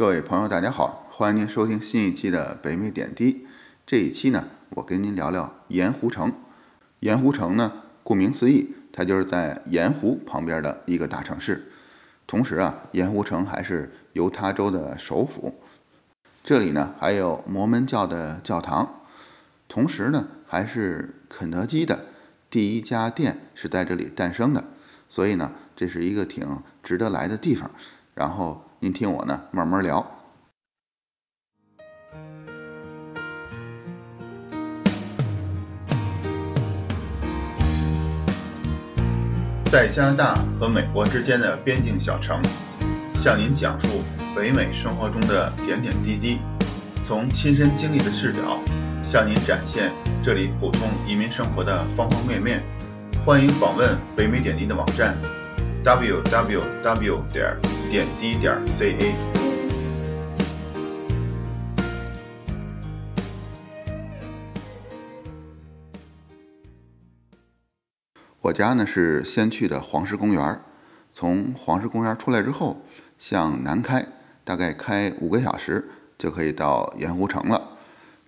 各位朋友，大家好，欢迎您收听新一期的北美点滴。这一期呢，我跟您聊聊盐湖城。盐湖城呢，顾名思义，它就是在盐湖旁边的一个大城市。同时啊，盐湖城还是犹他州的首府。这里呢，还有摩门教的教堂。同时呢，还是肯德基的第一家店是在这里诞生的。所以呢，这是一个挺值得来的地方。然后您听我呢慢慢聊。在加拿大和美国之间的边境小城，向您讲述北美生活中的点点滴滴，从亲身经历的视角，向您展现这里普通移民生活的方方面面。欢迎访问北美点滴的网站。www 点点滴点 ca。我家呢是先去的黄石公园，从黄石公园出来之后，向南开，大概开五个小时就可以到盐湖城了。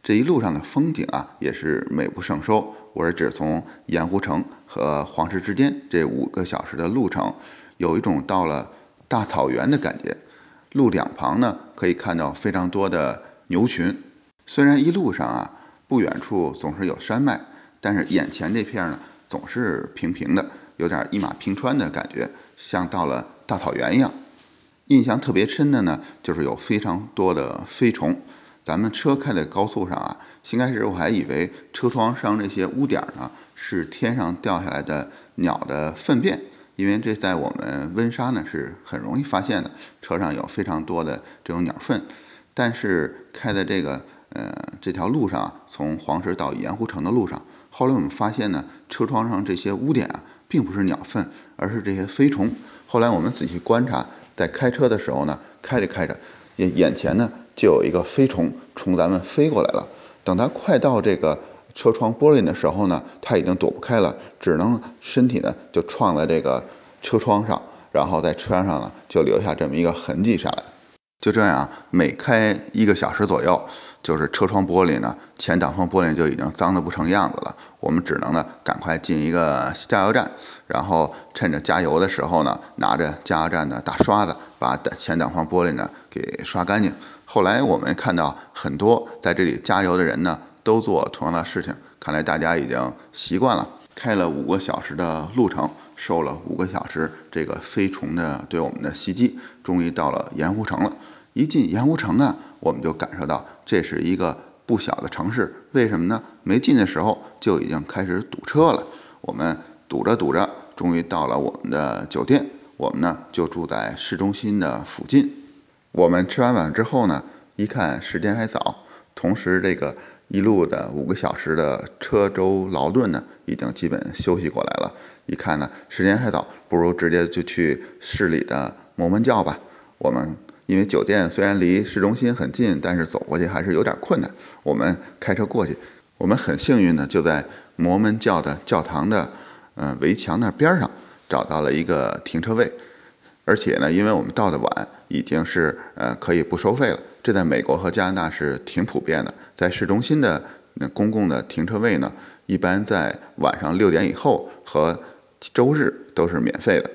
这一路上的风景啊，也是美不胜收。我是指从盐湖城和黄石之间这五个小时的路程，有一种到了大草原的感觉。路两旁呢，可以看到非常多的牛群。虽然一路上啊，不远处总是有山脉，但是眼前这片呢，总是平平的，有点一马平川的感觉，像到了大草原一样。印象特别深的呢，就是有非常多的飞虫。咱们车开在高速上啊，先开始我还以为车窗上这些污点呢是天上掉下来的鸟的粪便，因为这在我们温莎呢是很容易发现的，车上有非常多的这种鸟粪。但是开在这个呃这条路上，从黄石到盐湖城的路上，后来我们发现呢，车窗上这些污点啊，并不是鸟粪，而是这些飞虫。后来我们仔细观察，在开车的时候呢，开着开着，眼眼前呢。就有一个飞虫冲咱们飞过来了，等它快到这个车窗玻璃的时候呢，它已经躲不开了，只能身体呢就撞在这个车窗上，然后在车上呢就留下这么一个痕迹下来。就这样，每开一个小时左右，就是车窗玻璃呢，前挡风玻璃就已经脏得不成样子了。我们只能呢赶快进一个加油站，然后趁着加油的时候呢，拿着加油站的大刷子把前挡风玻璃呢给刷干净。后来我们看到很多在这里加油的人呢，都做同样的事情。看来大家已经习惯了，开了五个小时的路程，受了五个小时这个飞虫的对我们的袭击，终于到了盐湖城了。一进盐湖城啊，我们就感受到这是一个不小的城市。为什么呢？没进的时候就已经开始堵车了。我们堵着堵着，终于到了我们的酒店。我们呢就住在市中心的附近。我们吃完饭之后呢，一看时间还早，同时这个一路的五个小时的车舟劳顿呢，已经基本休息过来了。一看呢，时间还早，不如直接就去市里的摩门教吧。我们因为酒店虽然离市中心很近，但是走过去还是有点困难。我们开车过去，我们很幸运呢，就在摩门教的教堂的嗯 围墙那边上找到了一个停车位。而且呢，因为我们到的晚，已经是呃可以不收费了。这在美国和加拿大是挺普遍的。在市中心的公共的停车位呢，一般在晚上六点以后和周日都是免费的。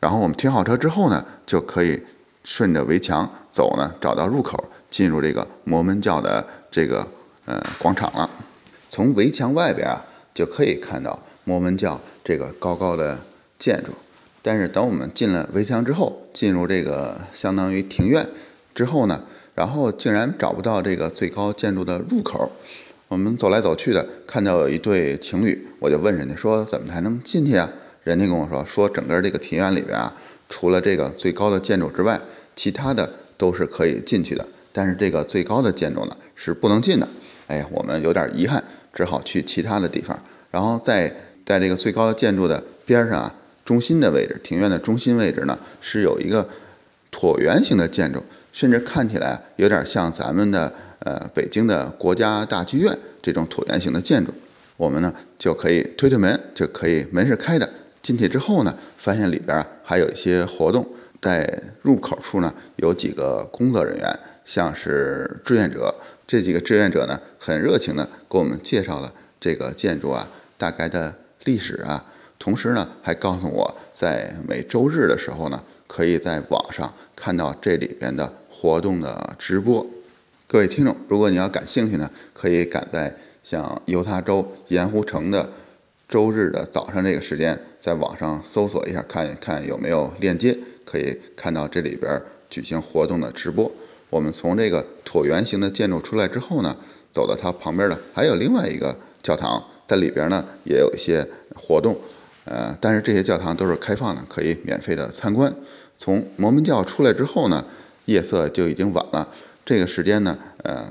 然后我们停好车之后呢，就可以顺着围墙走呢，找到入口，进入这个摩门教的这个呃广场了。从围墙外边啊，就可以看到摩门教这个高高的建筑。但是等我们进了围墙之后，进入这个相当于庭院之后呢，然后竟然找不到这个最高建筑的入口。我们走来走去的，看到有一对情侣，我就问人家说怎么才能进去啊？人家跟我说说整个这个庭院里边啊，除了这个最高的建筑之外，其他的都是可以进去的，但是这个最高的建筑呢是不能进的。哎呀，我们有点遗憾，只好去其他的地方。然后在在这个最高的建筑的边上啊。中心的位置，庭院的中心位置呢，是有一个椭圆形的建筑，甚至看起来有点像咱们的呃北京的国家大剧院这种椭圆形的建筑。我们呢就可以推推门，就可以门是开的。进去之后呢，发现里边还有一些活动，在入口处呢有几个工作人员，像是志愿者，这几个志愿者呢很热情的给我们介绍了这个建筑啊大概的历史啊，同时呢还告诉我在每周日的时候呢可以在网上看到这里边的活动的直播。各位听众，如果你要感兴趣呢，可以赶在像犹他州盐湖城的周日的早上这个时间，在网上搜索一下，看一看有没有链接，可以看到这里边举行活动的直播。我们从这个椭圆形的建筑出来之后呢，走到它旁边的还有另外一个教堂，在里边呢也有一些活动，呃，但是这些教堂都是开放的，可以免费的参观。从摩门教出来之后呢，夜色就已经晚了。这个时间呢，呃，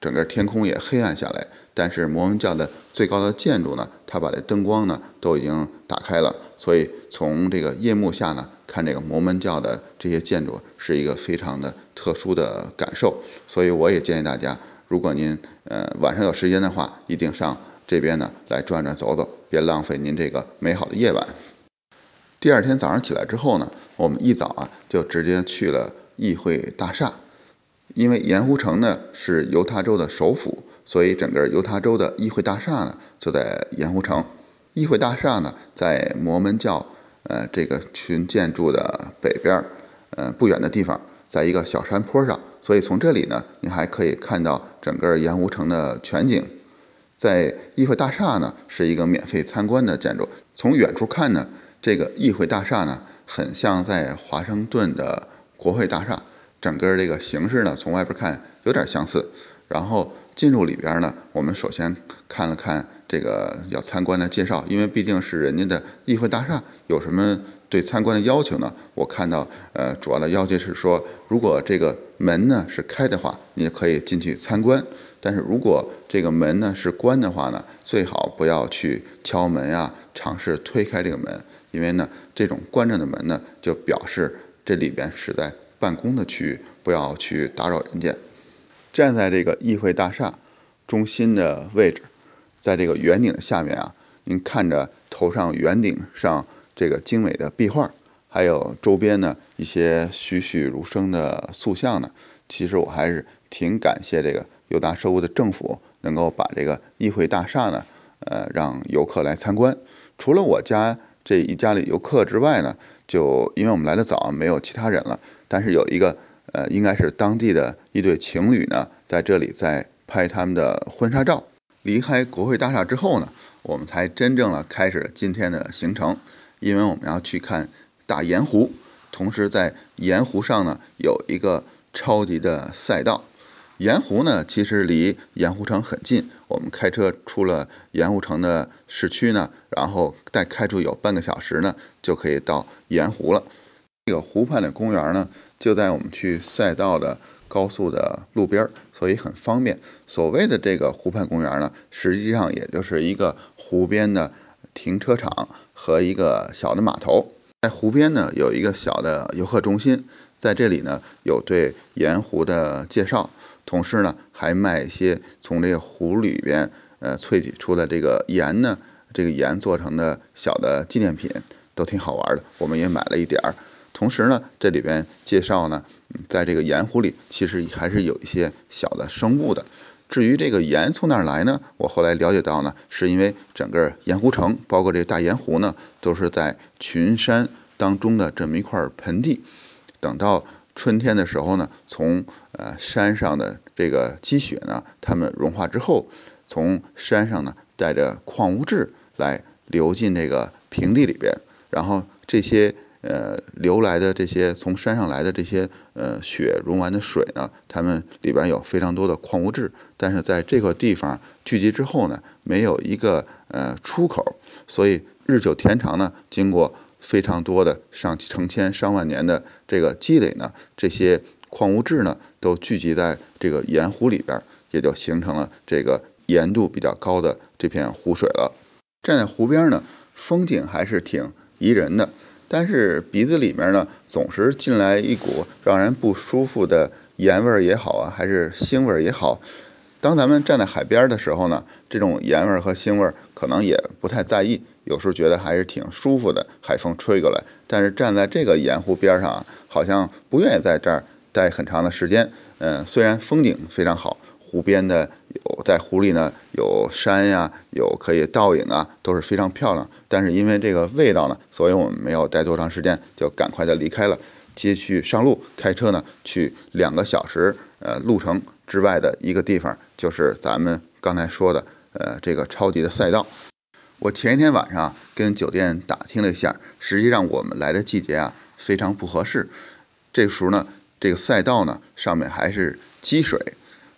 整个天空也黑暗下来，但是摩门教的最高的建筑呢，它把这灯光呢都已经打开了，所以从这个夜幕下呢，看这个摩门教的这些建筑是一个非常的特殊的感受，所以我也建议大家，如果您呃晚上有时间的话，一定上这边呢来转转走走，别浪费您这个美好的夜晚。第二天早上起来之后呢，我们一早啊就直接去了议会大厦。因为盐湖城呢是犹他州的首府，所以整个犹他州的议会大厦呢就在盐湖城。议会大厦呢在摩门教呃这个群建筑的北边呃不远的地方，在一个小山坡上，所以从这里呢你还可以看到整个盐湖城的全景。在议会大厦呢是一个免费参观的建筑，从远处看呢这个议会大厦呢很像在华盛顿的国会大厦。整个这个形式呢，从外边看有点相似。然后进入里边呢，我们首先看了看这个要参观的介绍，因为毕竟是人家的议会大厦，有什么对参观的要求呢？我看到呃，主要的要求是说，如果这个门呢是开的话，你可以进去参观；但是如果这个门呢是关的话呢，最好不要去敲门呀，尝试推开这个门，因为呢，这种关着的门呢，就表示这里边是在。办公的区域不要去打扰人家。站在这个议会大厦中心的位置，在这个圆顶的下面啊，您看着头上圆顶上这个精美的壁画，还有周边呢一些栩栩如生的塑像呢，其实我还是挺感谢这个犹大州的政府能够把这个议会大厦呢，呃，让游客来参观。除了我家。这一家里游客之外呢，就因为我们来的早，没有其他人了。但是有一个呃，应该是当地的一对情侣呢，在这里在拍他们的婚纱照。离开国会大厦之后呢，我们才真正的开始今天的行程，因为我们要去看大盐湖，同时在盐湖上呢有一个超级的赛道。盐湖呢，其实离盐湖城很近。我们开车出了盐湖城的市区呢，然后再开出有半个小时呢，就可以到盐湖了。这个湖畔的公园呢，就在我们去赛道的高速的路边，所以很方便。所谓的这个湖畔公园呢，实际上也就是一个湖边的停车场和一个小的码头。在湖边呢，有一个小的游客中心，在这里呢，有对盐湖的介绍。同时呢，还卖一些从这个湖里边呃萃取出的这个盐呢，这个盐做成的小的纪念品，都挺好玩的。我们也买了一点儿。同时呢，这里边介绍呢，在这个盐湖里其实还是有一些小的生物的。至于这个盐从哪儿来呢？我后来了解到呢，是因为整个盐湖城，包括这个大盐湖呢，都是在群山当中的这么一块盆地。等到春天的时候呢，从呃山上的这个积雪呢，它们融化之后，从山上呢带着矿物质来流进这个平地里边，然后这些呃流来的这些从山上来的这些呃雪融完的水呢，它们里边有非常多的矿物质，但是在这个地方聚集之后呢，没有一个呃出口，所以日久天长呢，经过。非常多的上成千上万年的这个积累呢，这些矿物质呢都聚集在这个盐湖里边，也就形成了这个盐度比较高的这片湖水了。站在湖边呢，风景还是挺宜人的，但是鼻子里面呢总是进来一股让人不舒服的盐味儿也好啊，还是腥味儿也好，当咱们站在海边的时候呢，这种盐味儿和腥味儿可能也不太在意，有时候觉得还是挺舒服的，海风吹过来。但是站在这个盐湖边上啊，好像不愿意在这儿待很长的时间。嗯，虽然风景非常好，湖边的在湖里呢有山呀，有可以倒影啊，都是非常漂亮。但是因为这个味道呢，所以我们没有待多长时间，就赶快的离开了。接续上路，开车呢去两个小时呃路程之外的一个地方，就是咱们刚才说的呃这个超级的赛道。我前一天晚上跟酒店打听了一下，实际上我们来的季节啊非常不合适。这时候呢，这个赛道呢上面还是积水，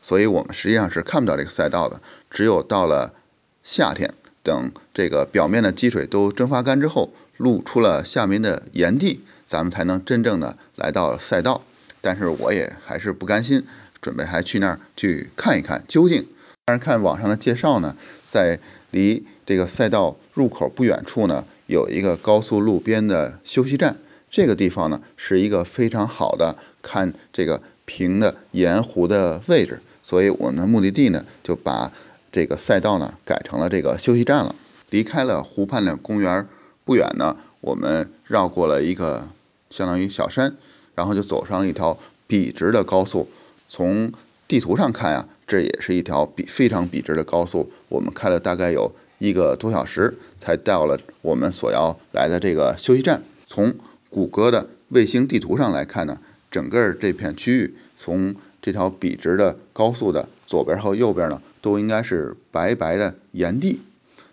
所以我们实际上是看不到这个赛道的。只有到了夏天，等这个表面的积水都蒸发干之后，露出了下面的岩地。咱们才能真正的来到赛道，但是我也还是不甘心，准备还去那儿去看一看究竟。但是看网上的介绍呢，在离这个赛道入口不远处呢，有一个高速路边的休息站，这个地方呢是一个非常好的看这个平的盐湖的位置，所以我们的目的地呢就把这个赛道呢改成了这个休息站了。离开了湖畔的公园不远呢。我们绕过了一个相当于小山，然后就走上一条笔直的高速。从地图上看呀，这也是一条笔非常笔直的高速。我们开了大概有一个多小时，才到了我们所要来的这个休息站。从谷歌的卫星地图上来看呢，整个这片区域，从这条笔直的高速的左边和右边呢，都应该是白白的岩地。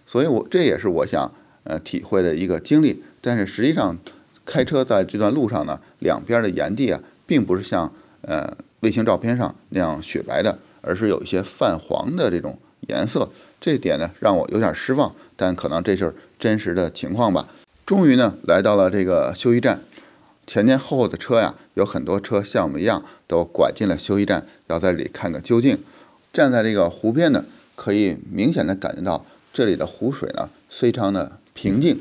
所以我这也是我想呃体会的一个经历。但是实际上，开车在这段路上呢，两边的岩地啊，并不是像呃卫星照片上那样雪白的，而是有一些泛黄的这种颜色。这点呢，让我有点失望，但可能这是真实的情况吧。终于呢，来到了这个休息站，前前后后的车呀，有很多车像我们一样，都拐进了休息站，要在这里看个究竟。站在这个湖边呢，可以明显的感觉到这里的湖水呢，非常的平静。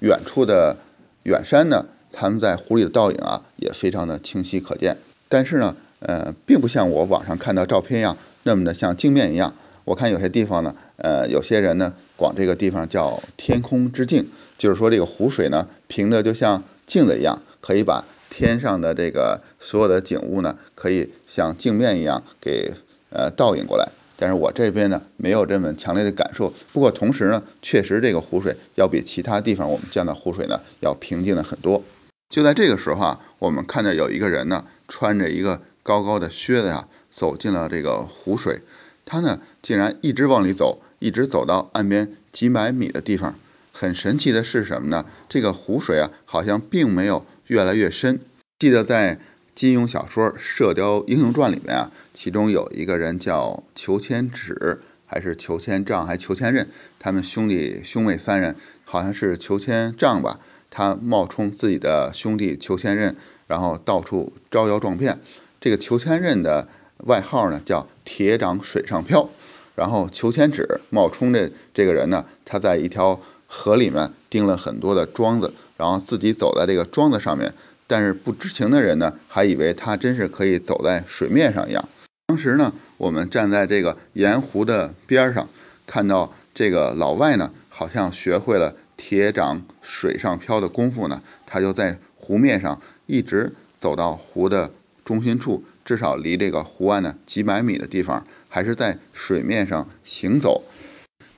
远处的远山呢，他们在湖里的倒影啊，也非常的清晰可见。但是呢，呃，并不像我网上看到照片一样那么的像镜面一样。我看有些地方呢，呃，有些人呢，管这个地方叫天空之镜，就是说这个湖水呢，平的就像镜子一样，可以把天上的这个所有的景物呢，可以像镜面一样给呃倒影过来。但是我这边呢没有这么强烈的感受，不过同时呢，确实这个湖水要比其他地方我们见到湖水呢要平静了很多。就在这个时候啊，我们看到有一个人呢穿着一个高高的靴子呀走进了这个湖水，他呢竟然一直往里走，一直走到岸边几百米的地方。很神奇的是什么呢？这个湖水啊好像并没有越来越深。记得在。金庸小说《射雕英雄传》里面啊，其中有一个人叫裘千尺，还是裘千丈，还裘千仞，他们兄弟兄妹三人，好像是裘千丈吧，他冒充自己的兄弟裘千仞，然后到处招摇撞骗。这个裘千仞的外号呢叫铁掌水上漂，然后裘千尺冒充这这个人呢，他在一条河里面钉了很多的桩子，然后自己走在这个桩子上面。但是不知情的人呢，还以为他真是可以走在水面上一样。当时呢，我们站在这个盐湖的边上，看到这个老外呢，好像学会了铁掌水上漂的功夫呢，他就在湖面上一直走到湖的中心处，至少离这个湖岸呢几百米的地方，还是在水面上行走。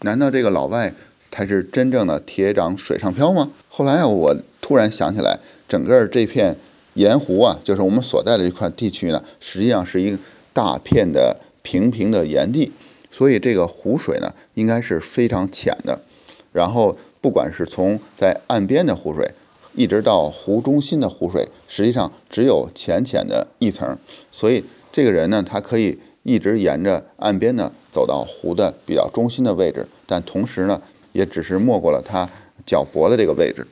难道这个老外才是真正的铁掌水上漂吗？后来啊，我突然想起来。整个这片盐湖啊，就是我们所在的这块地区呢，实际上是一个大片的平平的盐地，所以这个湖水呢，应该是非常浅的。然后，不管是从在岸边的湖水，一直到湖中心的湖水，实际上只有浅浅的一层。所以，这个人呢，他可以一直沿着岸边呢，走到湖的比较中心的位置，但同时呢，也只是没过了他脚脖的这个位置。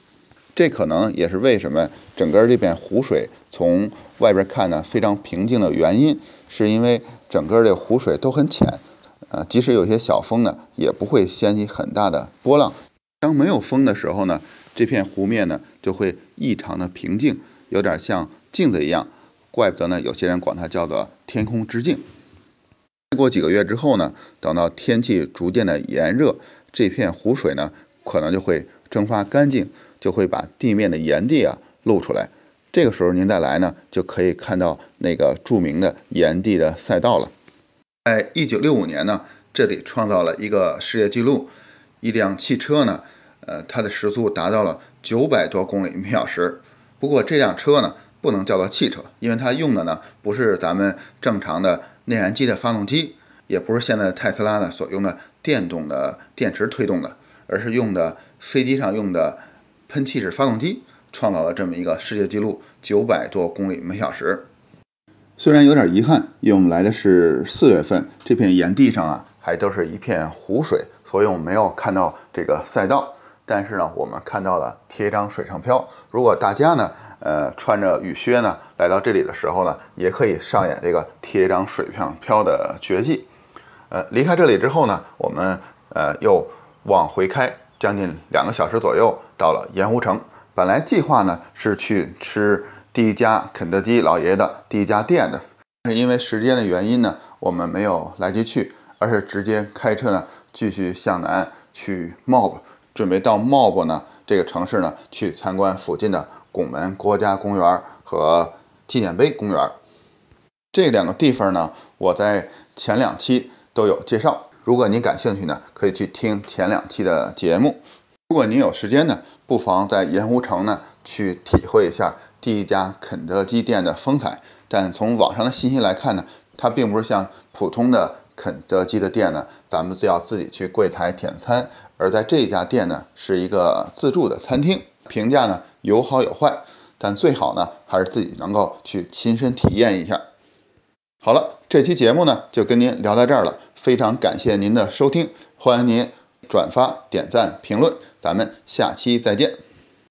这可能也是为什么整个这片湖水从外边看呢非常平静的原因，是因为整个这湖水都很浅，呃，即使有些小风呢，也不会掀起很大的波浪。当没有风的时候呢，这片湖面呢就会异常的平静，有点像镜子一样，怪不得呢有些人管它叫做天空之镜。再过几个月之后呢，等到天气逐渐的炎热，这片湖水呢可能就会蒸发干净，就会把地面的岩地啊露出来。这个时候您再来呢，就可以看到那个著名的岩地的赛道了。在一九六五年呢，这里创造了一个世界纪录，一辆汽车呢，呃，它的时速达到了九百多公里每小时。不过这辆车呢，不能叫做汽车，因为它用的呢不是咱们正常的内燃机的发动机，也不是现在特斯拉呢所用的电动的电池推动的，而是用的飞机上用的喷气式发动机。创造了这么一个世界纪录，九百多公里每小时。虽然有点遗憾，因为我们来的是四月份，这片岩地上啊还都是一片湖水，所以我们没有看到这个赛道。但是呢，我们看到了贴一张水上漂。如果大家呢，呃，穿着雨靴呢来到这里的时候呢，也可以上演这个贴一张水上漂的绝技。呃，离开这里之后呢，我们呃又往回开将近两个小时左右，到了盐湖城。本来计划呢是去吃第一家肯德基老爷的第一家店的，但是因为时间的原因呢，我们没有来得及去，而是直接开车呢继续向南去 Mob，准备到 Mob 呢这个城市呢去参观附近的拱门国家公园和纪念碑公园。这两个地方呢，我在前两期都有介绍，如果您感兴趣呢，可以去听前两期的节目。如果您有时间呢？不妨在盐湖城呢去体会一下第一家肯德基店的风采。但从网上的信息来看呢，它并不是像普通的肯德基的店呢，咱们就要自己去柜台点餐。而在这家店呢，是一个自助的餐厅，评价呢有好有坏，但最好呢还是自己能够去亲身体验一下。好了，这期节目呢就跟您聊到这儿了，非常感谢您的收听，欢迎您转发、点赞、评论。咱们下期再见。